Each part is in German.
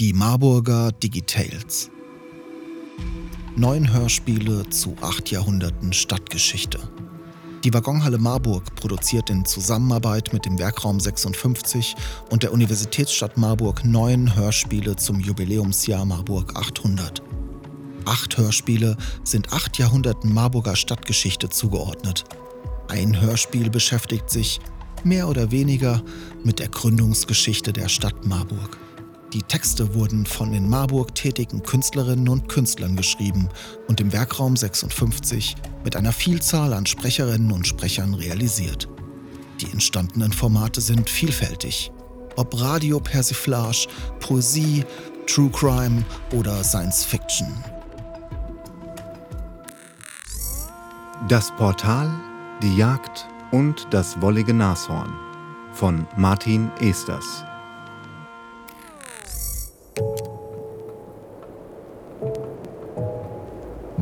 Die Marburger Digitales. Neun Hörspiele zu acht Jahrhunderten Stadtgeschichte. Die Waggonhalle Marburg produziert in Zusammenarbeit mit dem Werkraum 56 und der Universitätsstadt Marburg neun Hörspiele zum Jubiläumsjahr Marburg 800. Acht Hörspiele sind acht Jahrhunderten Marburger Stadtgeschichte zugeordnet. Ein Hörspiel beschäftigt sich, mehr oder weniger, mit der Gründungsgeschichte der Stadt Marburg. Die Texte wurden von in Marburg tätigen Künstlerinnen und Künstlern geschrieben und im Werkraum 56 mit einer Vielzahl an Sprecherinnen und Sprechern realisiert. Die entstandenen Formate sind vielfältig. Ob Radio Persiflage, Poesie, True Crime oder Science Fiction. Das Portal, die Jagd und das wollige Nashorn von Martin Esters.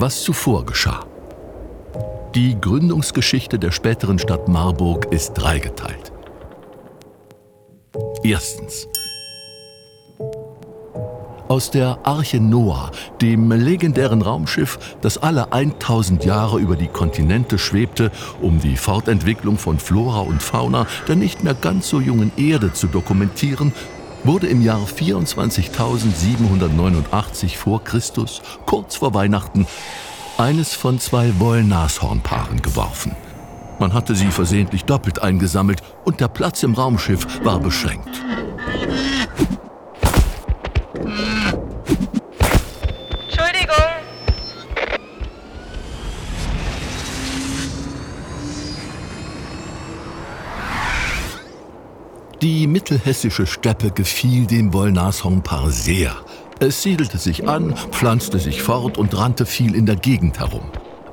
Was zuvor geschah. Die Gründungsgeschichte der späteren Stadt Marburg ist dreigeteilt. Erstens. Aus der Arche Noah, dem legendären Raumschiff, das alle 1000 Jahre über die Kontinente schwebte, um die Fortentwicklung von Flora und Fauna der nicht mehr ganz so jungen Erde zu dokumentieren, wurde im Jahr 24.789 vor Christus, kurz vor Weihnachten, eines von zwei Wollnashornpaaren geworfen. Man hatte sie versehentlich doppelt eingesammelt und der Platz im Raumschiff war beschränkt. Die mittelhessische Steppe gefiel dem Wollnashornpaar sehr. Es siedelte sich an, pflanzte sich fort und rannte viel in der Gegend herum.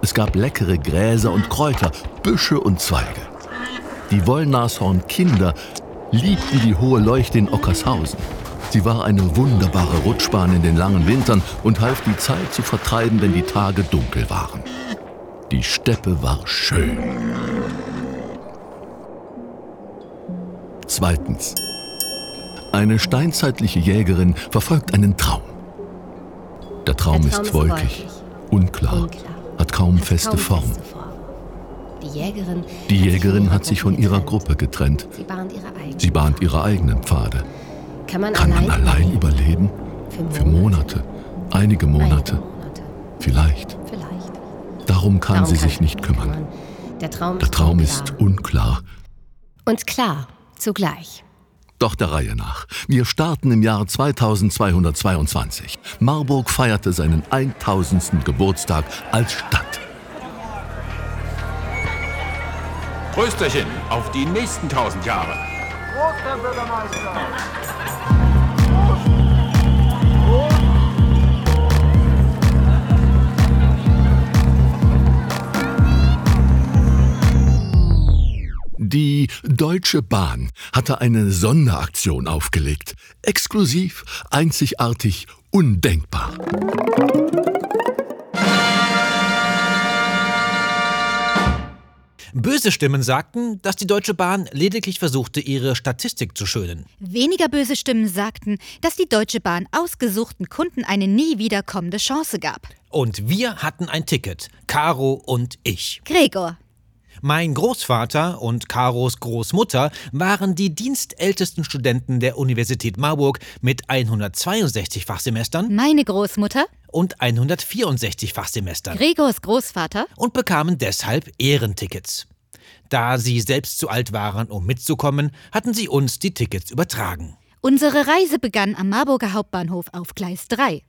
Es gab leckere Gräser und Kräuter, Büsche und Zweige. Die Wollnashornkinder liebten die hohe Leuchte in Ockershausen. Sie war eine wunderbare Rutschbahn in den langen Wintern und half die Zeit zu vertreiben, wenn die Tage dunkel waren. Die Steppe war schön. Zweitens. Eine steinzeitliche Jägerin verfolgt einen Traum. Der Traum, Der Traum ist ist wolkig, unklar, unklar, hat kaum hat feste kaum Form. feste Form. Die Jägerin, Die hat sich Jägerin von hat sich von ihrer Gruppe getrennt. Sie bahnt ihre eigene. Sie bahnt ihre eigenen Pfade. Kann man, Kann man allein, überleben? Für Monate, einige Monate, Einige Monate. vielleicht. Vielleicht. Darum kann Darum sie sich nicht kümmern. Der Traum, Der ist unklar. Und klar, zugleich. Doch der Reihe nach. Wir starten im Jahr 2222. Marburg feierte seinen 1000. Geburtstag als Stadt. Prösterchen auf die nächsten tausend Jahre. Die Deutsche Bahn hatte eine Sonderaktion aufgelegt. Exklusiv, einzigartig, undenkbar. Böse Stimmen sagten, dass die Deutsche Bahn lediglich versuchte, ihre Statistik zu schönen. Weniger böse Stimmen sagten, dass die Deutsche Bahn ausgesuchten Kunden eine nie wiederkommende Chance gab. Und wir hatten ein Ticket, Caro und ich. Gregor, Mein Großvater und Caros Großmutter waren die dienstältesten Studenten der Universität Marburg mit 162 Fachsemestern meine Großmutter, und 164 Fachsemestern Gregors Großvater, und bekamen deshalb Ehrentickets. Da sie selbst zu alt waren, um mitzukommen, hatten sie uns die Tickets übertragen. unsere Reise begann am Marburger Hauptbahnhof auf Gleis 3.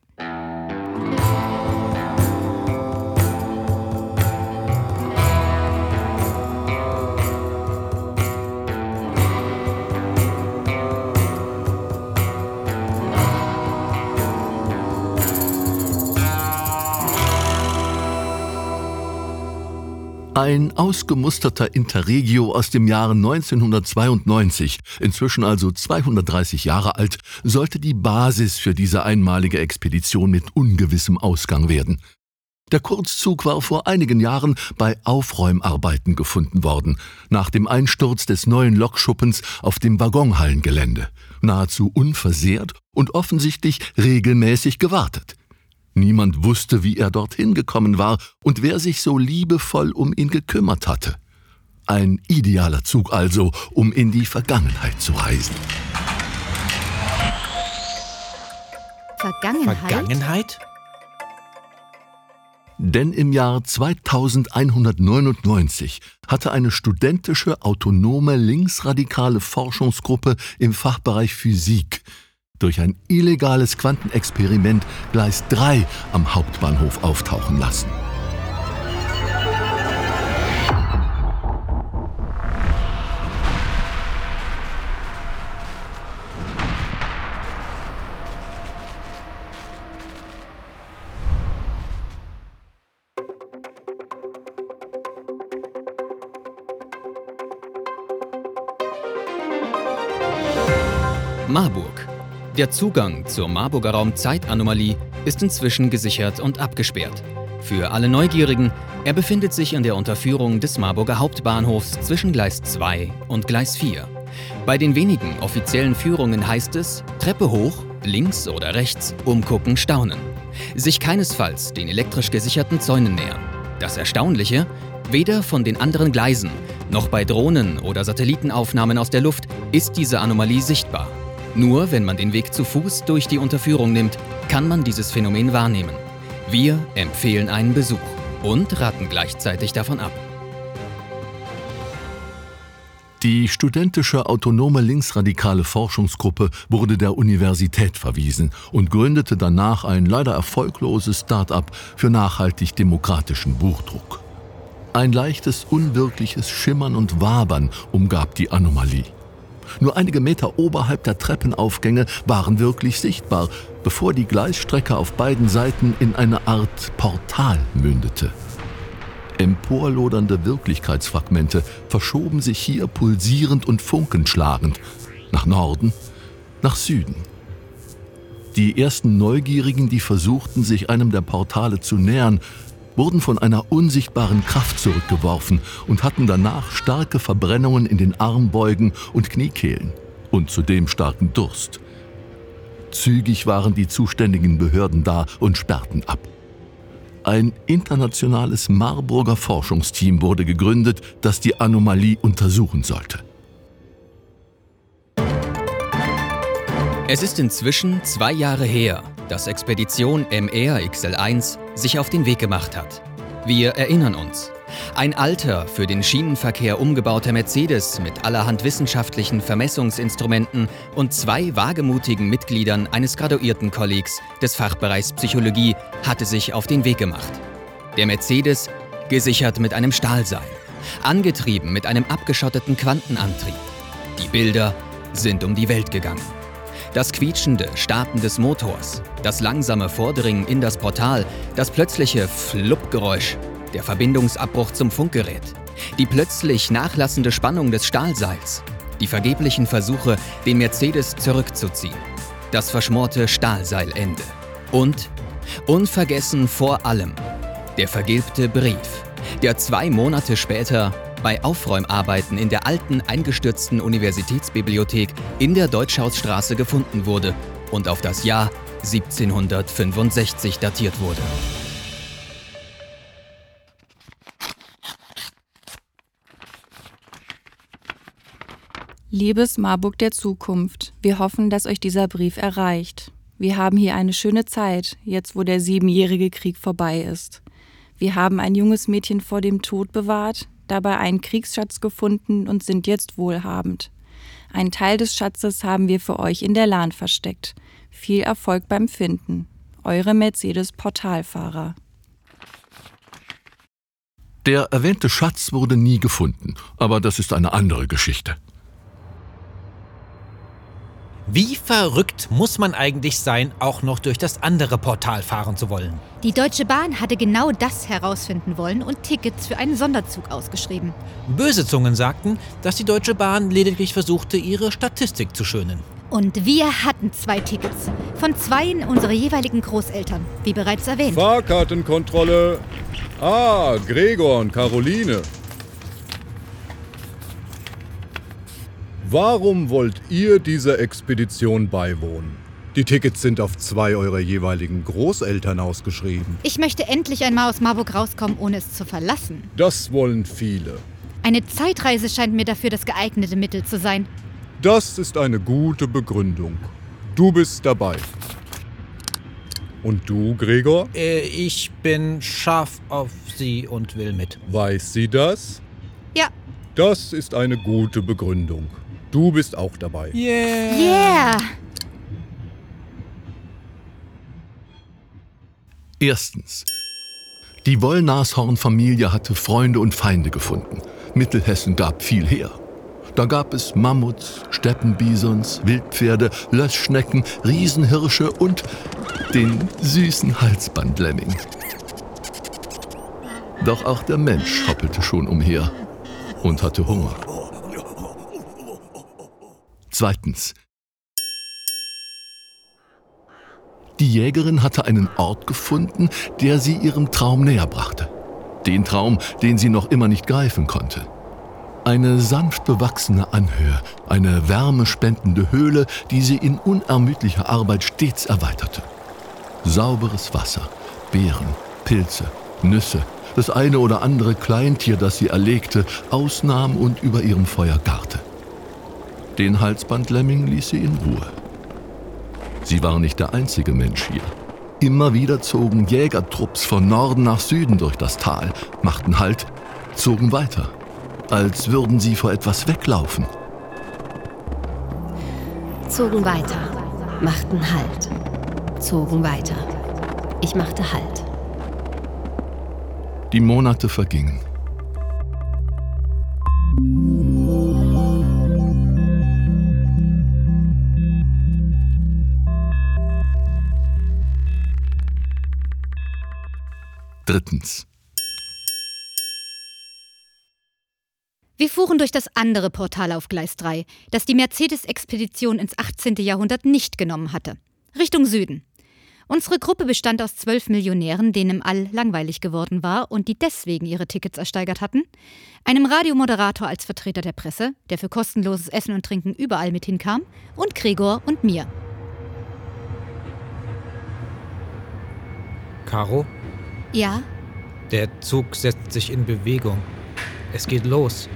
Ein ausgemusterter Interregio aus dem Jahre 1992, inzwischen also 230 Jahre alt, sollte die Basis für diese einmalige Expedition mit ungewissem Ausgang werden. Der Kurzzug war vor einigen Jahren bei Aufräumarbeiten gefunden worden, nach dem Einsturz des neuen Lokschuppens auf dem Waggonhallengelände, nahezu unversehrt und offensichtlich regelmäßig gewartet. Niemand wusste, wie er dorthin gekommen war und wer sich so liebevoll um ihn gekümmert hatte. Ein idealer Zug also, um in die Vergangenheit zu reisen. Vergangenheit? Vergangenheit? Denn im Jahr 2199 hatte eine studentische autonome linksradikale Forschungsgruppe im Fachbereich Physik durch ein illegales Quantenexperiment Gleis 3 am Hauptbahnhof auftauchen lassen. Marburg. Der Zugang zur Marburger Raumzeitanomalie ist inzwischen gesichert und abgesperrt. Für alle Neugierigen, er befindet sich in der Unterführung des Marburger Hauptbahnhofs zwischen Gleis 2 und Gleis 4. Bei den wenigen offiziellen Führungen heißt es Treppe hoch, links oder rechts, umgucken, staunen. Sich keinesfalls den elektrisch gesicherten Zäunen nähern. Das Erstaunliche, weder von den anderen Gleisen noch bei Drohnen oder Satellitenaufnahmen aus der Luft ist diese Anomalie sichtbar. Nur wenn man den Weg zu Fuß durch die Unterführung nimmt, kann man dieses Phänomen wahrnehmen. Wir empfehlen einen Besuch und raten gleichzeitig davon ab. Die studentische autonome linksradikale Forschungsgruppe wurde der Universität verwiesen und gründete danach ein leider erfolgloses Start-up für nachhaltig demokratischen Buchdruck. Ein leichtes, unwirkliches Schimmern und Wabern umgab die Anomalie. Nur einige Meter oberhalb der Treppenaufgänge waren wirklich sichtbar, bevor die Gleisstrecke auf beiden Seiten in eine Art Portal mündete. Emporlodernde Wirklichkeitsfragmente verschoben sich hier pulsierend und funkenschlagend nach Norden, nach Süden. Die ersten Neugierigen, die versuchten, sich einem der Portale zu nähern, wurden von einer unsichtbaren Kraft zurückgeworfen und hatten danach starke Verbrennungen in den Armbeugen und Kniekehlen und zudem starken Durst. Zügig waren die zuständigen Behörden da und sperrten ab. Ein internationales Marburger Forschungsteam wurde gegründet, das die Anomalie untersuchen sollte. Es ist inzwischen zwei Jahre her, dass Expedition MR-XL1 sich auf den Weg gemacht hat. Wir erinnern uns. Ein alter, für den Schienenverkehr umgebauter Mercedes mit allerhand wissenschaftlichen Vermessungsinstrumenten und zwei wagemutigen Mitgliedern eines Graduiertenkollegs des Fachbereichs Psychologie hatte sich auf den Weg gemacht. Der Mercedes gesichert mit einem Stahlseil, angetrieben mit einem abgeschotteten Quantenantrieb. Die Bilder sind um die Welt gegangen. Das quietschende Starten des Motors, das langsame Vordringen in das Portal, das plötzliche Fluppgeräusch, der Verbindungsabbruch zum Funkgerät, die plötzlich nachlassende Spannung des Stahlseils, die vergeblichen Versuche, den Mercedes zurückzuziehen, das verschmorte Stahlseilende und, unvergessen vor allem, der vergilbte Brief, der zwei Monate später bei Aufräumarbeiten in der alten eingestürzten Universitätsbibliothek in der Deutschhausstraße gefunden wurde und auf das Jahr 1765 datiert wurde. Liebes Marburg der Zukunft, wir hoffen, dass euch dieser Brief erreicht. Wir haben hier eine schöne Zeit, jetzt wo der siebenjährige Krieg vorbei ist. Wir haben ein junges Mädchen vor dem Tod bewahrt, dabei einen Kriegsschatz gefunden und sind jetzt wohlhabend. Einen Teil des Schatzes haben wir für euch in der Lahn versteckt. Viel Erfolg beim Finden. Eure Mercedes Portalfahrer. Der erwähnte Schatz wurde nie gefunden, aber das ist eine andere Geschichte. Wie verrückt muss man eigentlich sein, auch noch durch das andere Portal fahren zu wollen? Die Deutsche Bahn hatte genau das herausfinden wollen und Tickets für einen Sonderzug ausgeschrieben. Böse Zungen sagten, dass die Deutsche Bahn lediglich versuchte, ihre Statistik zu schönen. Und wir hatten zwei Tickets. Von zweien unserer jeweiligen Großeltern, wie bereits erwähnt. Fahrkartenkontrolle. Ah, Gregor und Caroline. Warum wollt ihr dieser Expedition beiwohnen? Die Tickets sind auf zwei eurer jeweiligen Großeltern ausgeschrieben. Ich möchte endlich einmal aus Marburg rauskommen, ohne es zu verlassen. Das wollen viele. Eine Zeitreise scheint mir dafür das geeignete Mittel zu sein. Das ist eine gute Begründung. Du bist dabei. Und du, Gregor? Äh, ich bin scharf auf sie und will mit. Weiß sie das? Ja. Das ist eine gute Begründung. Du bist auch dabei. Yeah. Yeah! Erstens. Die Wollnashorn-Familie hatte Freunde und Feinde gefunden. Mittelhessen gab viel her. Da gab es Mammuts, Steppenbisons, Wildpferde, Löschschnecken, Riesenhirsche und den süßen Halsbandlemming. Doch auch der Mensch hoppelte schon umher und hatte Hunger. Zweitens. Die Jägerin hatte einen Ort gefunden, der sie ihrem Traum näher brachte. Den Traum, den sie noch immer nicht greifen konnte. Eine sanft bewachsene Anhöhe, eine wärmespendende Höhle, die sie in unermüdlicher Arbeit stets erweiterte. Sauberes Wasser, Beeren, Pilze, Nüsse, das eine oder andere Kleintier, das sie erlegte, ausnahm und über ihrem Feuer garte. Den Halsbandlemming ließ sie in Ruhe. Sie war nicht der einzige Mensch hier. Immer wieder zogen Jägertrupps von Norden nach Süden durch das Tal, machten Halt, zogen weiter, als würden sie vor etwas weglaufen. Zogen weiter, machten Halt. Zogen weiter. Ich machte Halt. Die Monate vergingen. Drittens. Wir fuhren durch das andere Portal auf Gleis 3, das die Mercedes-Expedition ins 18. Jahrhundert nicht genommen hatte. Richtung Süden. Unsere Gruppe bestand aus zwölf Millionären, denen im All langweilig geworden war und die deswegen ihre Tickets ersteigert hatten, einem Radiomoderator als Vertreter der Presse, der für kostenloses Essen und Trinken überall mit hinkam, und Gregor und mir. Caro, Ja, der Zug setzt sich in Bewegung. Es geht los.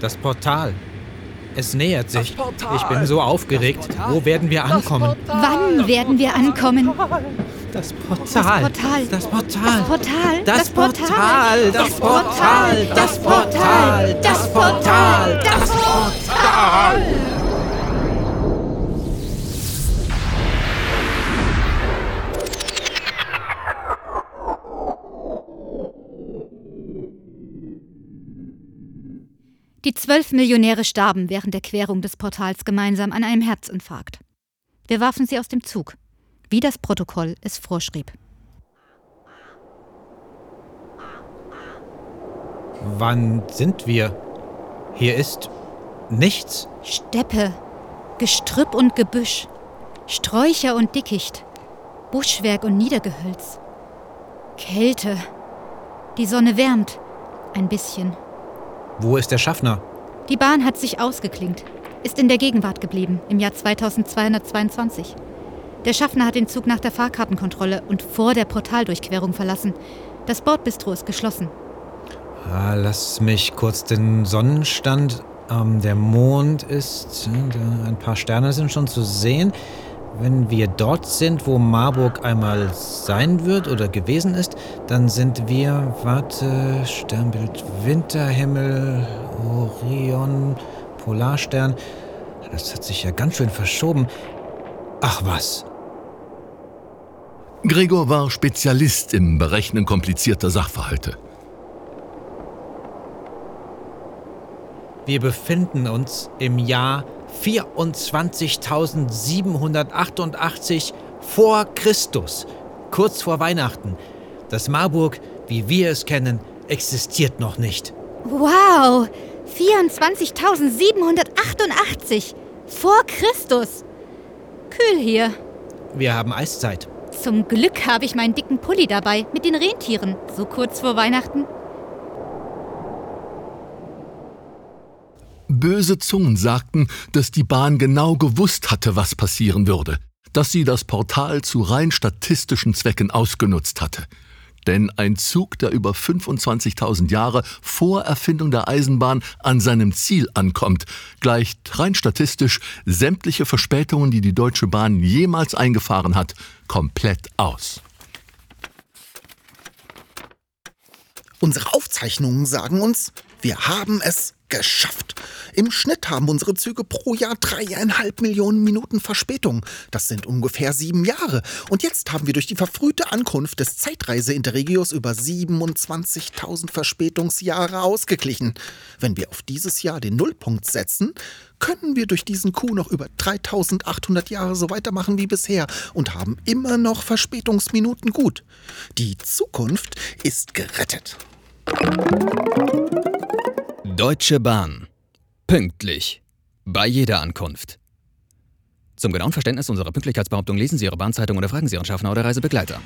Das Portal. Es nähert sich. Ich bin so aufgeregt. Wo werden wir ankommen? wann werden wir ankommen? Das Das Portal. Portal. Das Portal. Das Portal. Das Portal. Das Portal. Das Portal. Das Portal. Das Portal. Die zwölf Millionäre starben während der Querung des Portals gemeinsam an einem Herzinfarkt. Wir warfen sie aus dem Zug, wie das Protokoll es vorschrieb. Wann sind wir? Hier ist nichts. Steppe, Gestrüpp und Gebüsch, Sträucher und Dickicht, Buschwerk und Niedergehölz. Kälte. Die Sonne wärmt. Ein bisschen. Wo ist der Schaffner? Die Bahn hat sich ausgeklingt, ist in der Gegenwart geblieben, im Jahr 2222. Der Schaffner hat den Zug nach der Fahrkartenkontrolle und vor der Portaldurchquerung verlassen. Das Bordbistro ist geschlossen. Ah, lass mich kurz den Sonnenstand. Ähm, der Mond ist. äh, Ein paar Sterne sind schon zu sehen. Wenn wir dort sind, wo Marburg einmal sein wird oder gewesen ist, dann sind wir. Warte, Sternbild Winterhimmel, Orion, Polarstern. Das hat sich ja ganz schön verschoben. Ach was. Gregor war Spezialist im Berechnen komplizierter Sachverhalte. Wir befinden uns im Jahr 24.788 vor Christus, kurz vor Weihnachten. Das Marburg, wie wir es kennen, existiert noch nicht. Wow! 24.788! Vor Christus! kühl hier. Wir haben Eiszeit. Zum Glück habe ich meinen dicken Pulli dabei mit den Rentieren, so kurz vor Weihnachten. Böse Zungen sagten, dass die Bahn genau gewusst hatte, was passieren würde, dass sie das Portal zu rein statistischen Zwecken ausgenutzt hatte. Denn ein Zug, der über 25.000 Jahre vor Erfindung der Eisenbahn an seinem Ziel ankommt, gleicht rein statistisch sämtliche Verspätungen, die die Deutsche Bahn jemals eingefahren hat, komplett aus. Unsere Aufzeichnungen sagen uns, wir haben es geschafft. Im Schnitt haben unsere Züge pro Jahr dreieinhalb Millionen Minuten Verspätung. Das sind ungefähr sieben Jahre. Und jetzt haben wir durch die verfrühte Ankunft des Zeitreise-Interregios über 27.000 Verspätungsjahre ausgeglichen. Wenn wir auf dieses Jahr den Nullpunkt setzen, können wir durch diesen Coup noch über 3800 Jahre so weitermachen wie bisher und haben immer noch Verspätungsminuten gut. Die Zukunft ist gerettet. Deutsche Bahn. Pünktlich. Bei jeder Ankunft. Zum genauen Verständnis unserer Pünktlichkeitsbehauptung lesen Sie Ihre Bahnzeitung oder fragen Sie Ihren Schaffner oder Reisebegleiter.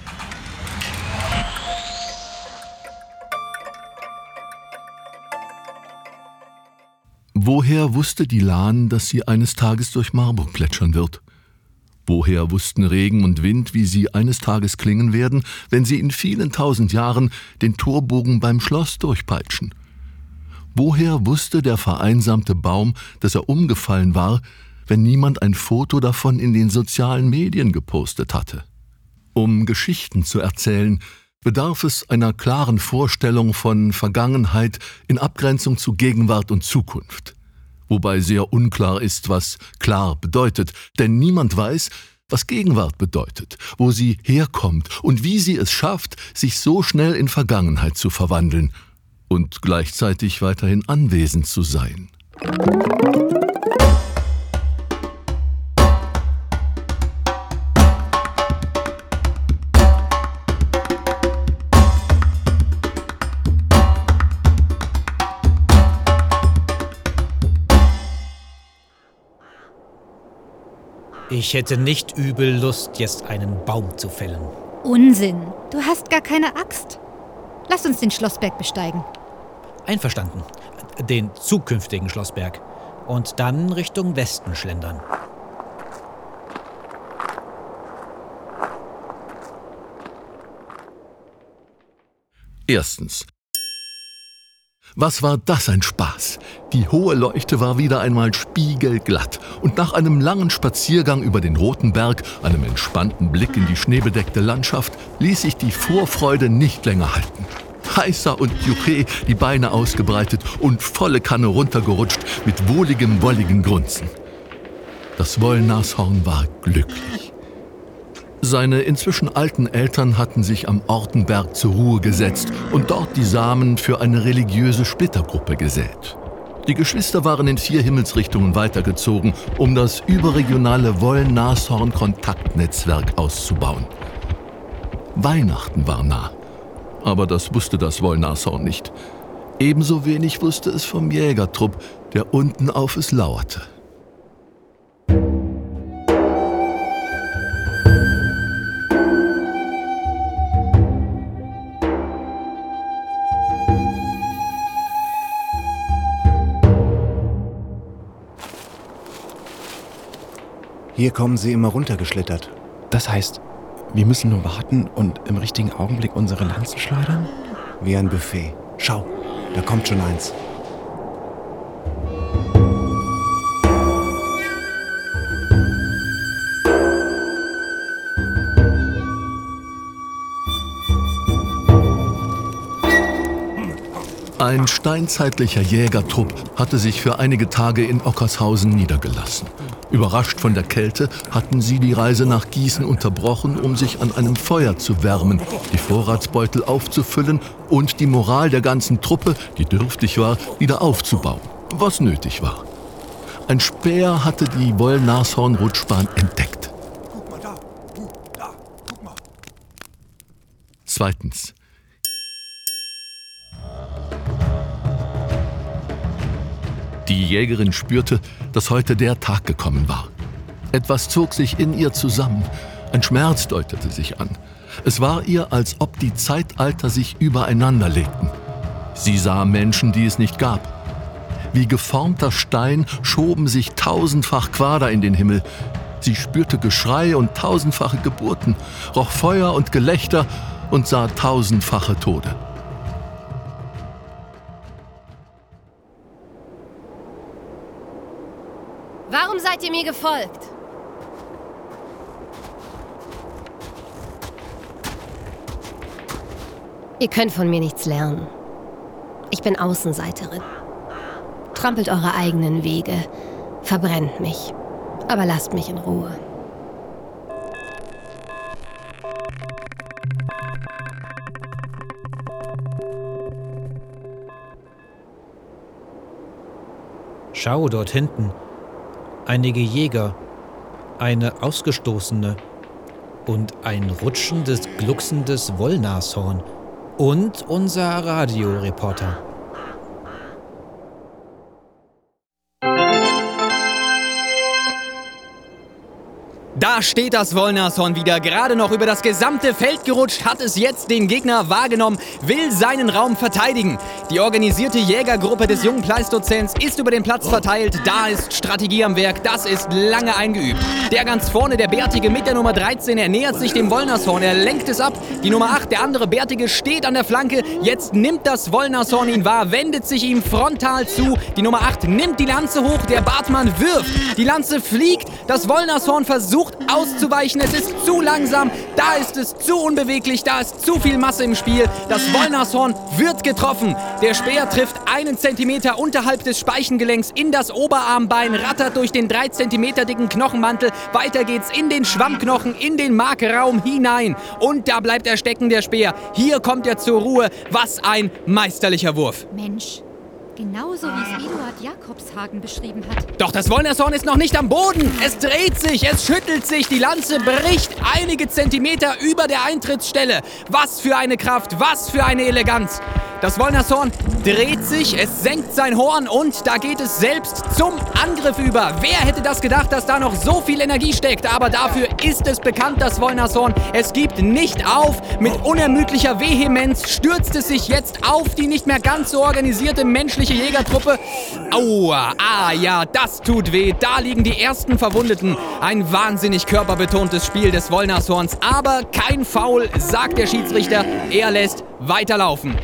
Woher wusste die Lahn, dass sie eines Tages durch Marburg plätschern wird? Woher wussten Regen und Wind, wie sie eines Tages klingen werden, wenn sie in vielen tausend Jahren den Torbogen beim Schloss durchpeitschen? Woher wusste der vereinsamte Baum, dass er umgefallen war, wenn niemand ein Foto davon in den sozialen Medien gepostet hatte? Um Geschichten zu erzählen, bedarf es einer klaren Vorstellung von Vergangenheit in Abgrenzung zu Gegenwart und Zukunft. Wobei sehr unklar ist, was klar bedeutet, denn niemand weiß, was Gegenwart bedeutet, wo sie herkommt und wie sie es schafft, sich so schnell in Vergangenheit zu verwandeln und gleichzeitig weiterhin anwesend zu sein. Ich hätte nicht übel Lust, jetzt einen Baum zu fällen. Unsinn. Du hast gar keine Axt. Lass uns den Schlossberg besteigen. Einverstanden. Den zukünftigen Schlossberg. Und dann Richtung Westen schlendern. Erstens. Was war das ein Spaß? Die hohe Leuchte war wieder einmal spiegelglatt und nach einem langen Spaziergang über den Roten Berg, einem entspannten Blick in die schneebedeckte Landschaft, ließ sich die Vorfreude nicht länger halten. Heißer und Juche, die Beine ausgebreitet und volle Kanne runtergerutscht mit wohligem, wolligem Grunzen. Das Wollnashorn war glücklich. Seine inzwischen alten Eltern hatten sich am Ortenberg zur Ruhe gesetzt und dort die Samen für eine religiöse Splittergruppe gesät. Die Geschwister waren in vier Himmelsrichtungen weitergezogen, um das überregionale Woll-Nashorn-Kontaktnetzwerk auszubauen. Weihnachten war nah, aber das wusste das Wollnashorn nicht. Ebenso wenig wusste es vom Jägertrupp, der unten auf es lauerte. Hier kommen sie immer runtergeschlittert. Das heißt, wir müssen nur warten und im richtigen Augenblick unsere Lanzen schleudern? Wie ein Buffet. Schau, da kommt schon eins. Ein steinzeitlicher Jägertrupp hatte sich für einige Tage in Ockershausen niedergelassen. Überrascht von der Kälte hatten sie die Reise nach Gießen unterbrochen, um sich an einem Feuer zu wärmen, die Vorratsbeutel aufzufüllen und die Moral der ganzen Truppe, die dürftig war, wieder aufzubauen, was nötig war. Ein Späher hatte die Wollnashorn-Rutschbahn entdeckt. Zweitens. Die Jägerin spürte, dass heute der Tag gekommen war. Etwas zog sich in ihr zusammen. Ein Schmerz deutete sich an. Es war ihr, als ob die Zeitalter sich übereinander legten. Sie sah Menschen, die es nicht gab. Wie geformter Stein schoben sich tausendfach Quader in den Himmel. Sie spürte Geschrei und tausendfache Geburten, roch Feuer und Gelächter und sah tausendfache Tode. Seid ihr mir gefolgt? Ihr könnt von mir nichts lernen. Ich bin Außenseiterin. Trampelt eure eigenen Wege, verbrennt mich, aber lasst mich in Ruhe. Schau dort hinten. Einige Jäger, eine Ausgestoßene und ein rutschendes, glucksendes Wollnashorn und unser Radioreporter. Da steht das Wollnashorn wieder, gerade noch über das gesamte Feld gerutscht, hat es jetzt den Gegner wahrgenommen, will seinen Raum verteidigen. Die organisierte Jägergruppe des jungen Pleistozäns ist über den Platz verteilt, da ist Strategie am Werk, das ist lange eingeübt. Der ganz vorne, der Bärtige mit der Nummer 13, er nähert sich dem Wollnashorn, er lenkt es ab. Die Nummer 8, der andere Bärtige, steht an der Flanke, jetzt nimmt das Wollnashorn ihn wahr, wendet sich ihm frontal zu. Die Nummer 8 nimmt die Lanze hoch, der Bartmann wirft, die Lanze fliegt, das Wollnashorn versucht auszuweichen. Es ist zu langsam, da ist es zu unbeweglich, da ist zu viel Masse im Spiel. Das Wollnashorn wird getroffen. Der Speer trifft einen Zentimeter unterhalb des Speichengelenks in das Oberarmbein, rattert durch den drei Zentimeter dicken Knochenmantel. Weiter geht's in den Schwammknochen, in den Markraum hinein. Und da bleibt er stecken, der Speer. Hier kommt er zur Ruhe. Was ein meisterlicher Wurf. Mensch, genauso wie es Eduard Jakobshagen beschrieben hat. Doch das Wollnashorn ist noch nicht am Boden. Es dreht sich, es schüttelt sich, die Lanze bricht einige Zentimeter über der Eintrittsstelle. Was für eine Kraft, was für eine Eleganz. Das Wollnashorn dreht sich, es senkt sein Horn und da geht es selbst zum Angriff über. Wer hätte das gedacht, dass da noch so viel Energie steckt? Aber dafür ist es bekannt, das Wollnashorn. Es gibt nicht auf. Mit unermüdlicher Vehemenz stürzt es sich jetzt auf die nicht mehr ganz so organisierte menschliche Jägertruppe. Aua, ah ja, das tut weh. Da liegen die ersten Verwundeten. Ein wahnsinnig körperbetontes Spiel des Wollnashorns. Aber kein Foul, sagt der Schiedsrichter. Er lässt weiterlaufen.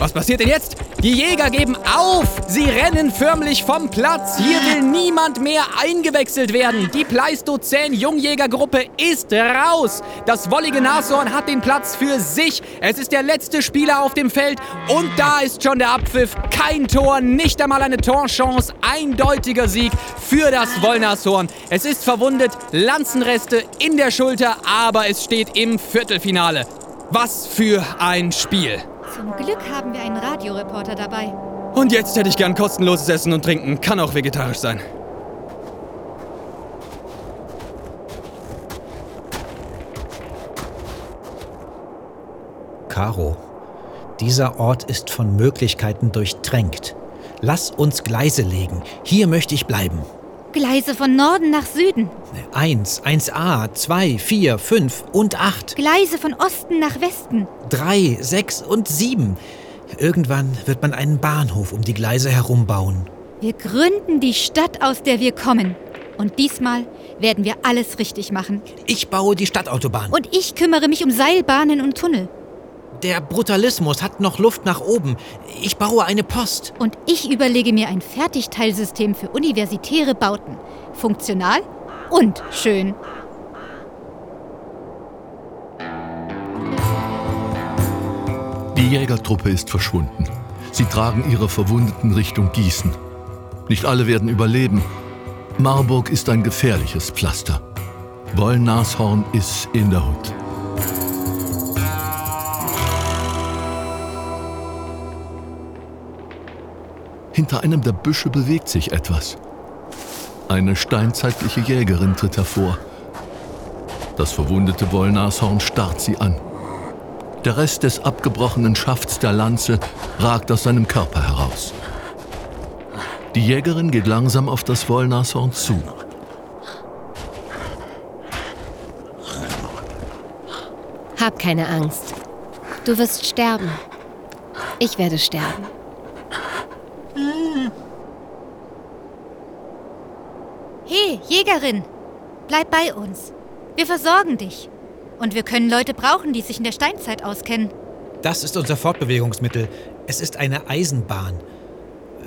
Was passiert denn jetzt? Die Jäger geben auf! Sie rennen förmlich vom Platz. Hier will niemand mehr eingewechselt werden. Die Pleistozän-Jungjägergruppe ist raus. Das wollige Nashorn hat den Platz für sich. Es ist der letzte Spieler auf dem Feld und da ist schon der Abpfiff. Kein Tor, nicht einmal eine Torchance. Eindeutiger Sieg für das Wollnashorn. Es ist verwundet, Lanzenreste in der Schulter, aber es steht im Viertelfinale. Was für ein Spiel. Zum Glück haben wir einen Radioreporter dabei. Und jetzt hätte ich gern kostenloses Essen und Trinken. Kann auch vegetarisch sein. Caro, dieser Ort ist von Möglichkeiten durchtränkt. Lass uns Gleise legen. Hier möchte ich bleiben. Gleise von Norden nach Süden. Eins, 1a, 2, 4, 5 und 8. Gleise von Osten nach Westen. 3, 6 und 7. Irgendwann wird man einen Bahnhof um die Gleise herum bauen. Wir gründen die Stadt, aus der wir kommen. Und diesmal werden wir alles richtig machen. Ich baue die Stadtautobahn. Und ich kümmere mich um Seilbahnen und Tunnel. Der Brutalismus hat noch Luft nach oben. Ich baue eine Post. Und ich überlege mir ein Fertigteilsystem für universitäre Bauten. Funktional und schön. Die Jägertruppe ist verschwunden. Sie tragen ihre Verwundeten Richtung Gießen. Nicht alle werden überleben. Marburg ist ein gefährliches Pflaster. Wollnashorn ist in der Hut. Hinter einem der Büsche bewegt sich etwas. Eine steinzeitliche Jägerin tritt hervor. Das verwundete Wollnashorn starrt sie an. Der Rest des abgebrochenen Schafts der Lanze ragt aus seinem Körper heraus. Die Jägerin geht langsam auf das Wollnashorn zu. Hab keine Angst. Du wirst sterben. Ich werde sterben. Jägerin, bleib bei uns. Wir versorgen dich. Und wir können Leute brauchen, die sich in der Steinzeit auskennen. Das ist unser Fortbewegungsmittel. Es ist eine Eisenbahn.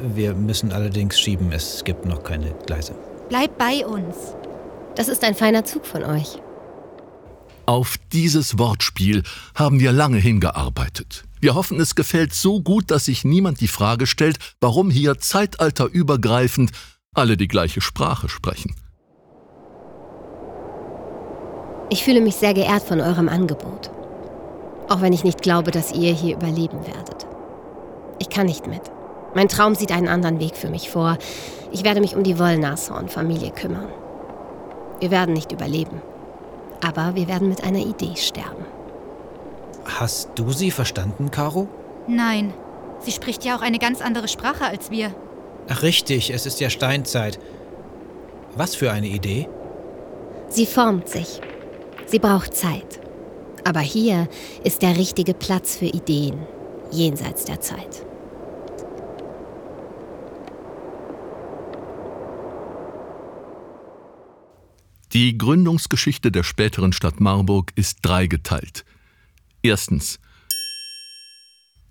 Wir müssen allerdings schieben, es gibt noch keine Gleise. Bleib bei uns. Das ist ein feiner Zug von euch. Auf dieses Wortspiel haben wir lange hingearbeitet. Wir hoffen, es gefällt so gut, dass sich niemand die Frage stellt, warum hier zeitalterübergreifend alle die gleiche Sprache sprechen. Ich fühle mich sehr geehrt von eurem Angebot. Auch wenn ich nicht glaube, dass ihr hier überleben werdet. Ich kann nicht mit. Mein Traum sieht einen anderen Weg für mich vor. Ich werde mich um die Wollnashorn-Familie kümmern. Wir werden nicht überleben. Aber wir werden mit einer Idee sterben. Hast du sie verstanden, Caro? Nein, sie spricht ja auch eine ganz andere Sprache als wir. Ach, richtig, es ist ja Steinzeit. Was für eine Idee? Sie formt sich. Sie braucht Zeit. Aber hier ist der richtige Platz für Ideen, jenseits der Zeit. Die Gründungsgeschichte der späteren Stadt Marburg ist dreigeteilt. Erstens.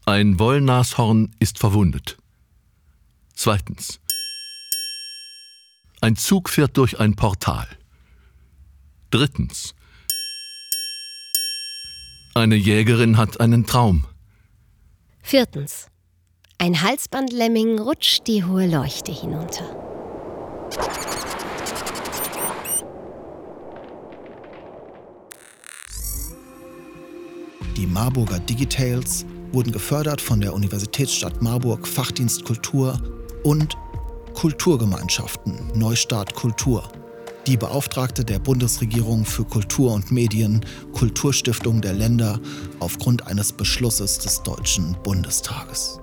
Ein Wollnashorn ist verwundet. Zweitens. Ein Zug fährt durch ein Portal. Drittens. Eine Jägerin hat einen Traum. Viertens. Ein Halsbandlemming rutscht die hohe Leuchte hinunter. Die Marburger Digitales wurden gefördert von der Universitätsstadt Marburg Fachdienst Kultur und Kulturgemeinschaften Neustart Kultur, die Beauftragte der Bundesregierung für Kultur und Medien, Kulturstiftung der Länder aufgrund eines Beschlusses des Deutschen Bundestages.